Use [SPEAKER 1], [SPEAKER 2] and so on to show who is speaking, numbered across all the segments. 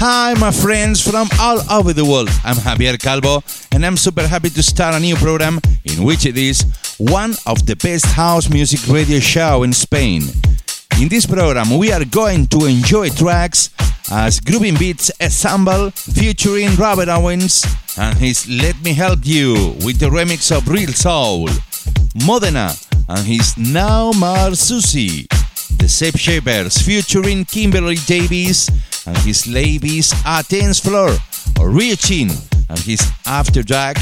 [SPEAKER 1] Hi, my friends from all over the world. I'm Javier Calvo, and I'm super happy to start a new program in which it is one of the best house music radio show in Spain. In this program, we are going to enjoy tracks as Grooving Beats Ensemble featuring Robert Owens and his Let Me Help You with the remix of Real Soul, Modena and his Now Mar Susie. The Shape Shapers featuring Kimberly Davis and his ladies Athens Floor, or Rio Chin and his After Dark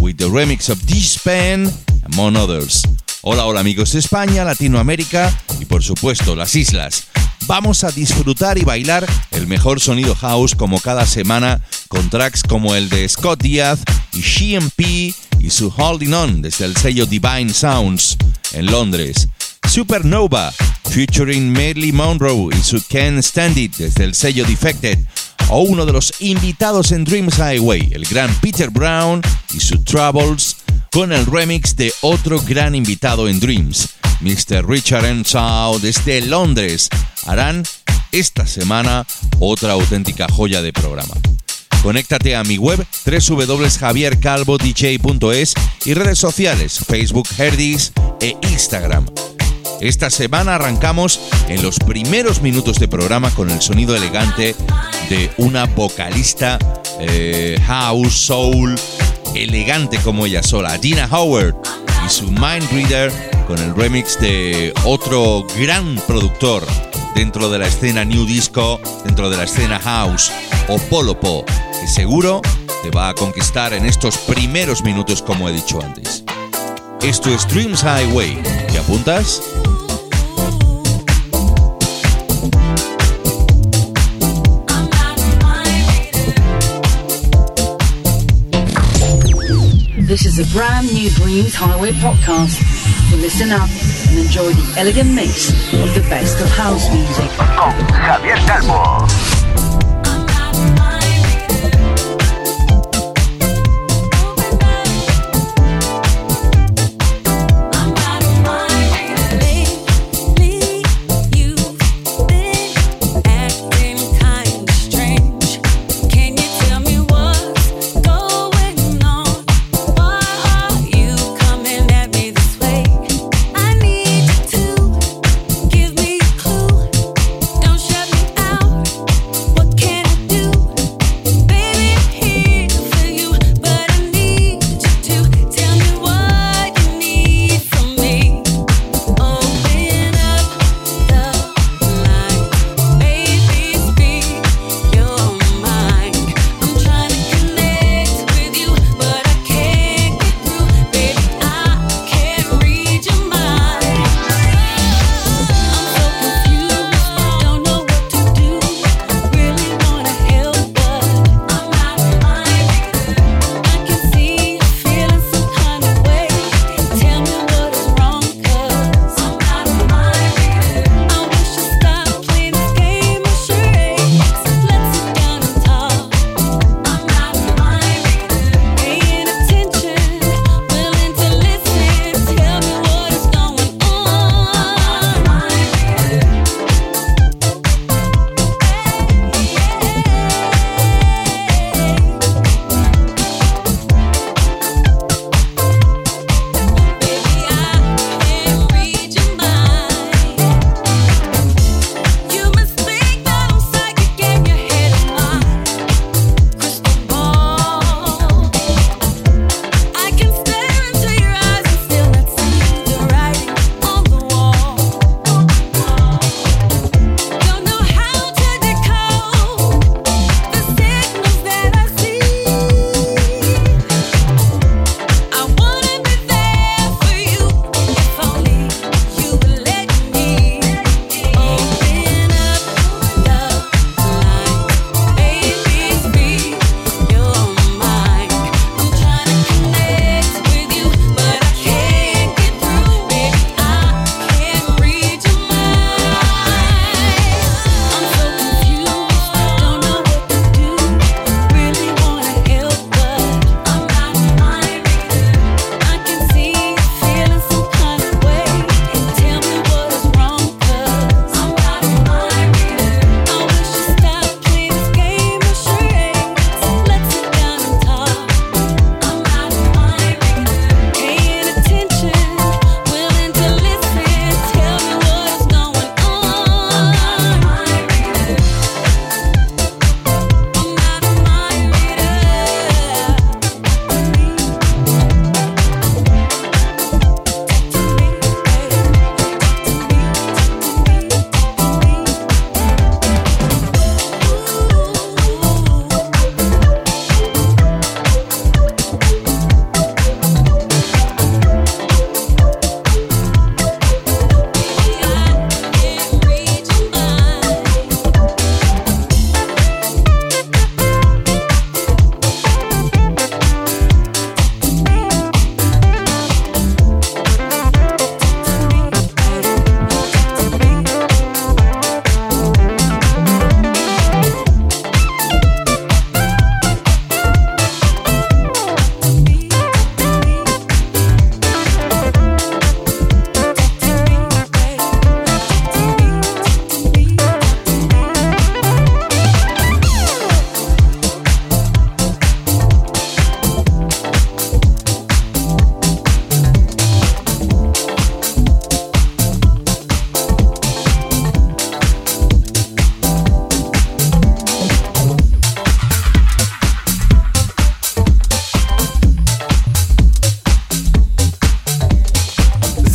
[SPEAKER 1] with the remix of Dispan, among others. Hola, hola amigos de España, Latinoamérica y por supuesto las islas. Vamos a disfrutar y bailar el mejor sonido house como cada semana con tracks como el de Scott Diaz y GMP y su Holding On desde el sello Divine Sounds en Londres. Supernova, featuring Marilyn Monroe y su Can't Stand It desde el sello Defected, o uno de los invitados en Dreams Highway, el gran Peter Brown y su Troubles, con el remix de otro gran invitado en Dreams, Mr. Richard Enshaw desde Londres. Harán esta semana otra auténtica joya de programa. Conéctate a mi web www.javiercalvodj.es y redes sociales Facebook, Herdis e Instagram. Esta semana arrancamos en los primeros minutos de programa con el sonido elegante de una vocalista eh, house, soul, elegante como ella sola, Dina Howard, y su Mind Reader con el remix de otro gran productor dentro de la escena New Disco, dentro de la escena House, o Polopo, que seguro te va a conquistar en estos primeros minutos como he dicho antes. Esto es Dreams Highway. ¿Te apuntas?
[SPEAKER 2] This is a brand new Dreams Highway podcast. So listen up and enjoy the elegant mix of the best of house music.
[SPEAKER 3] Con Javier Calvo.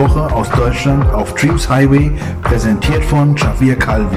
[SPEAKER 4] Woche aus Deutschland auf Dreams Highway, präsentiert von Javier Calvo.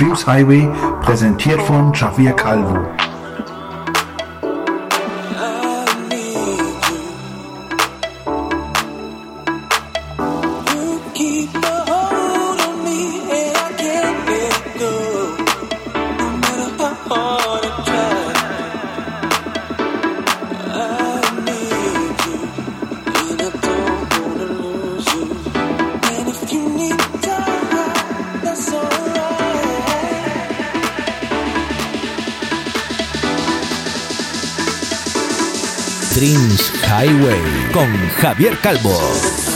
[SPEAKER 4] Dreams Highway, präsentiert von Javier Calvo.
[SPEAKER 5] Highway con Javier Calvo.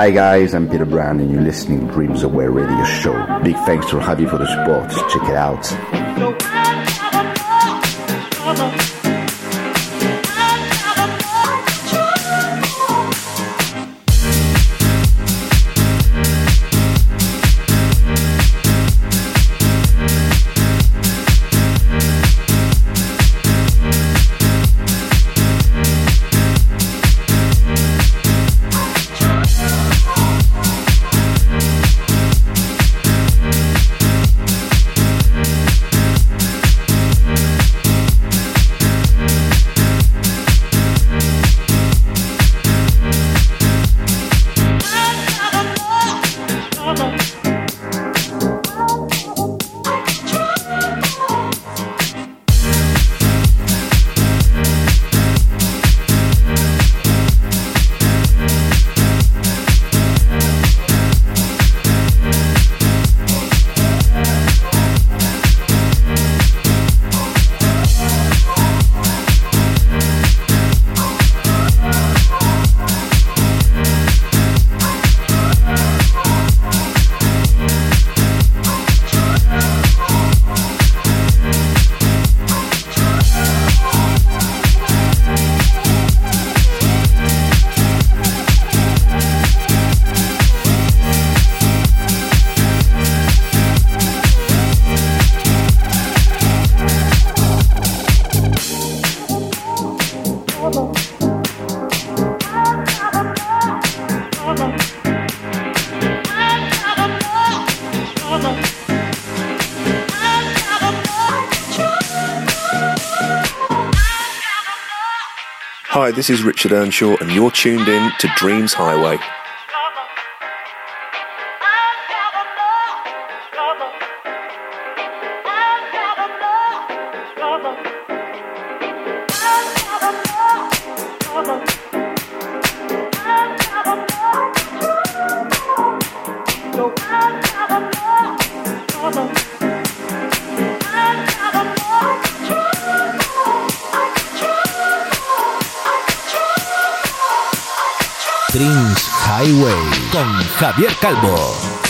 [SPEAKER 6] Hi guys, I'm Peter Brand and you're listening to Dreams Aware Radio Show. Big thanks to Javi for the support. Check it out.
[SPEAKER 7] Hi, this is Richard Earnshaw, and you're tuned in to Dreams Highway.
[SPEAKER 8] Con Javier Calvo.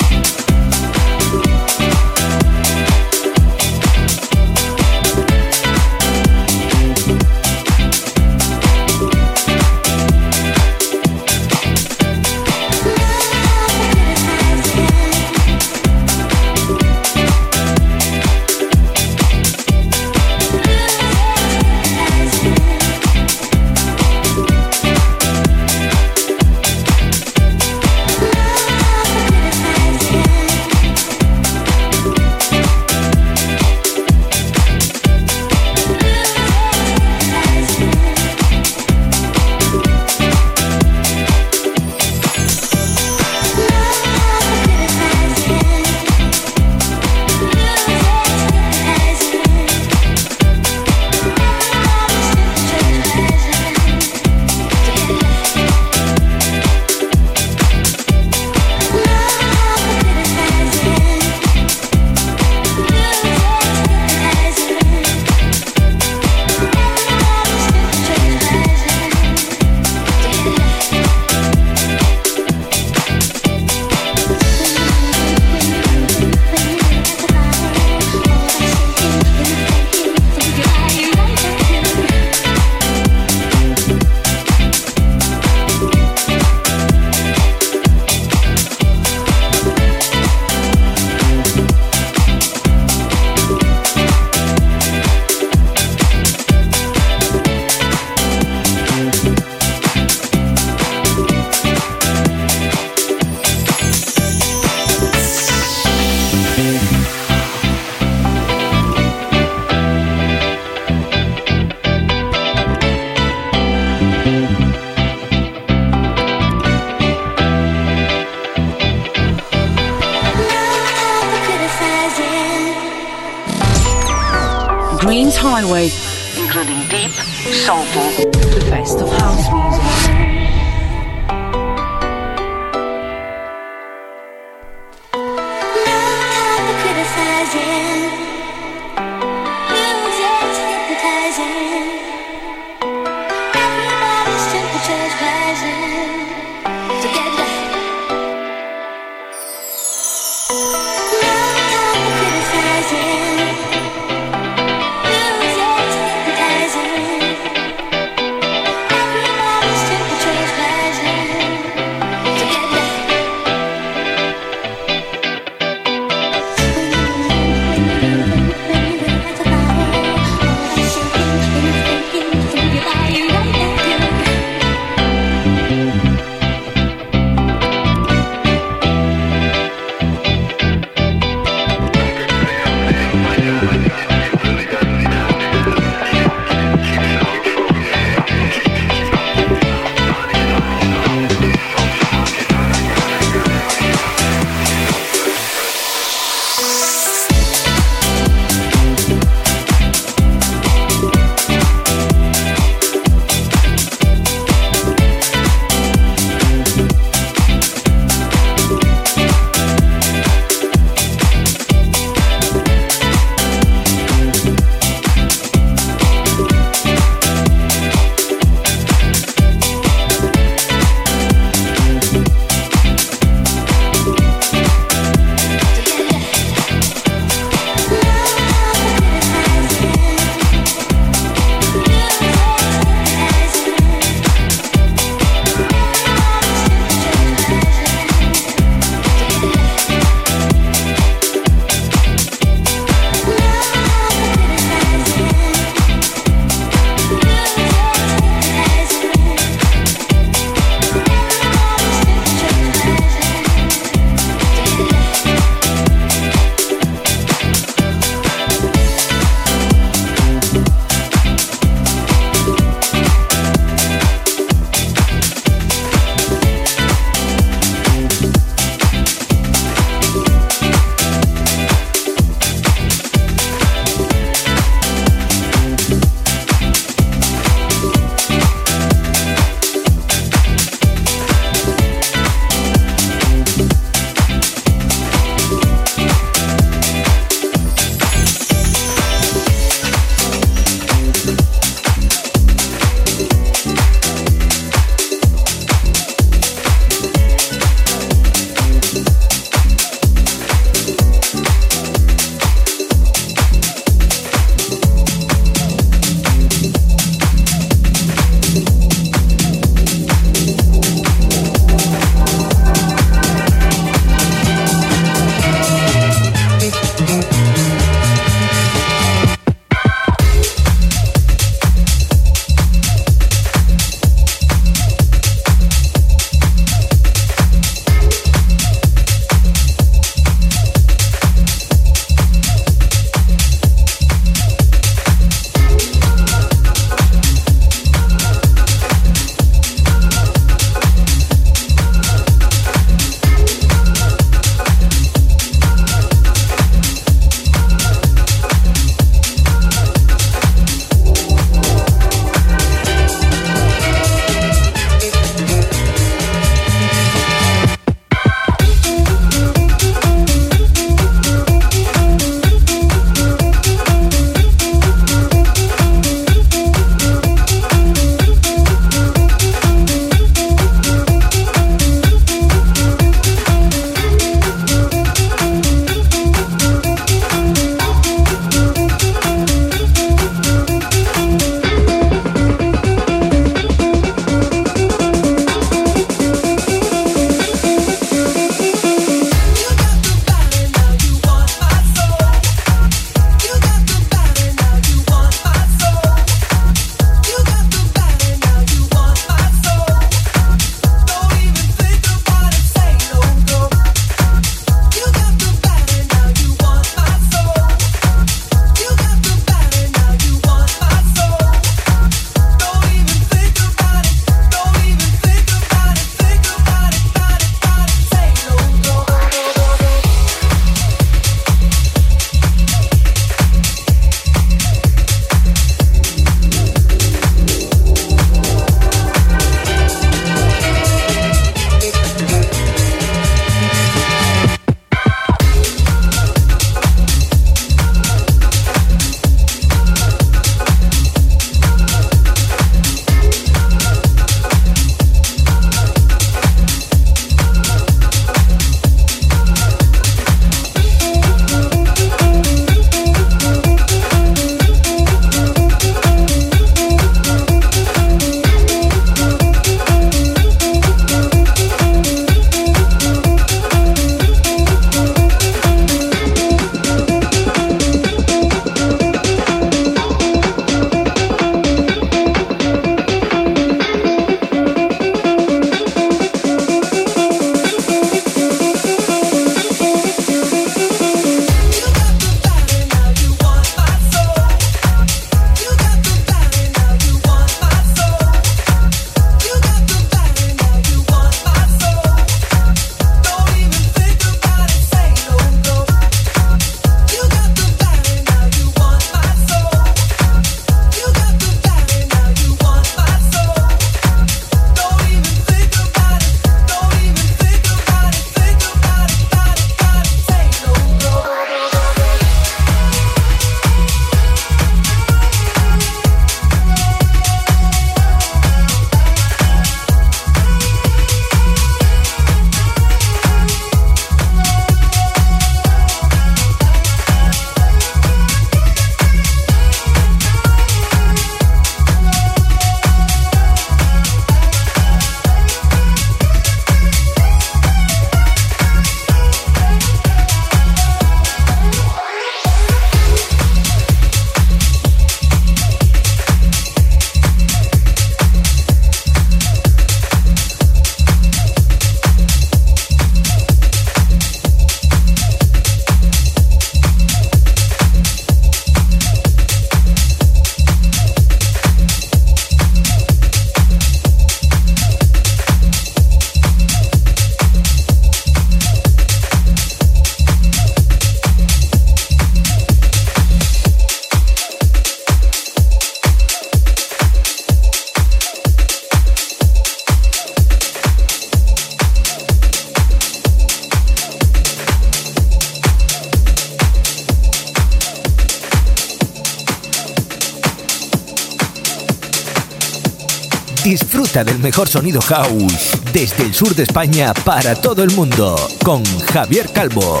[SPEAKER 9] Disfruta del mejor sonido house desde el sur de España para todo el mundo con Javier Calvo.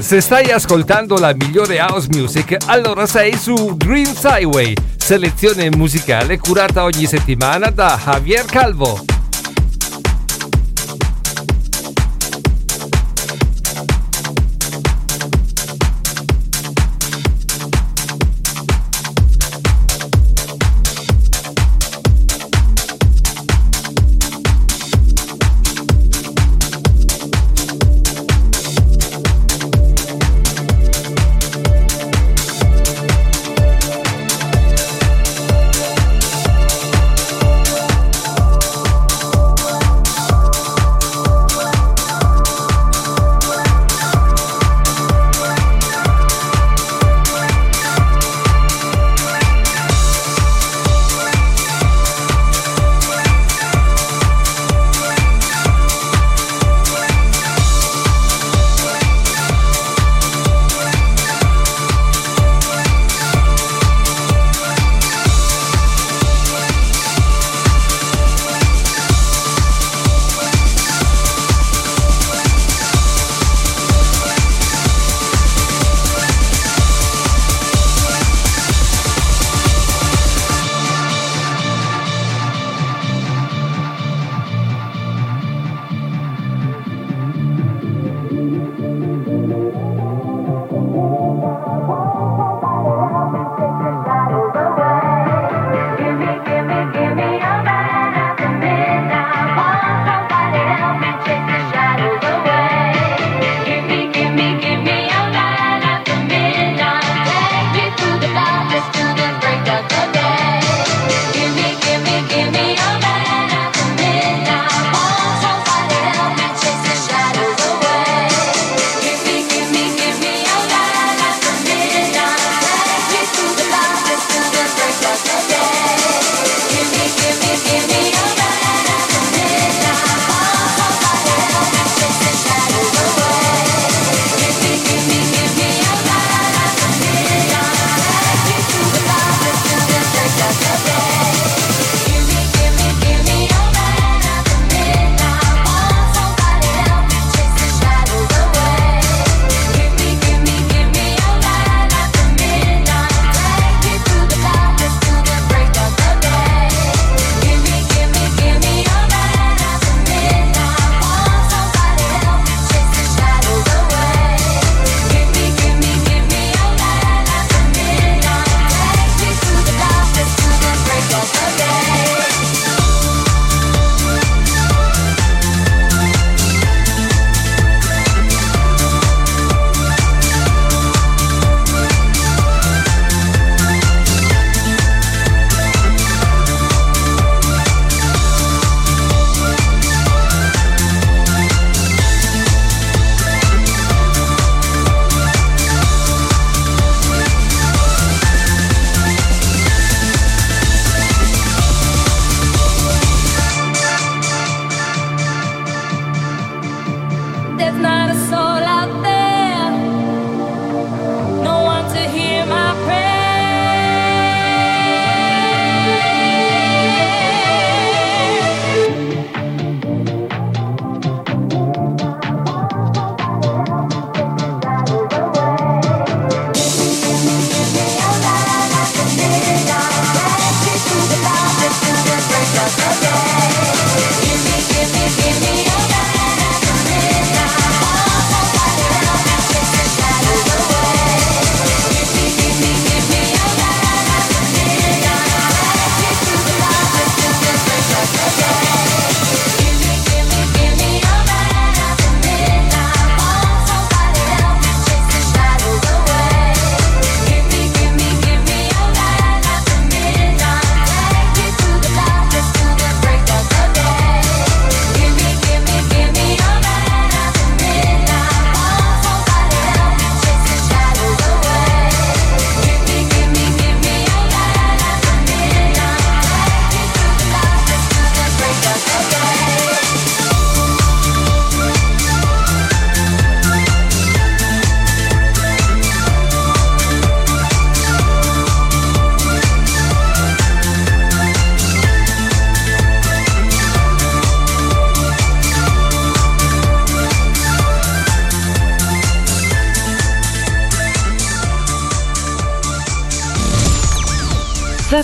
[SPEAKER 8] Se stai ascoltando la migliore house music, allora sei su Dreams Highway, selezione musicale curata ogni settimana da Javier Calvo.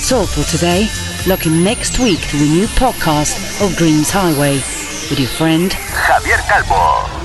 [SPEAKER 2] That's all for today. Look in next week to a new podcast of Dreams Highway with your friend
[SPEAKER 10] Javier Calvo.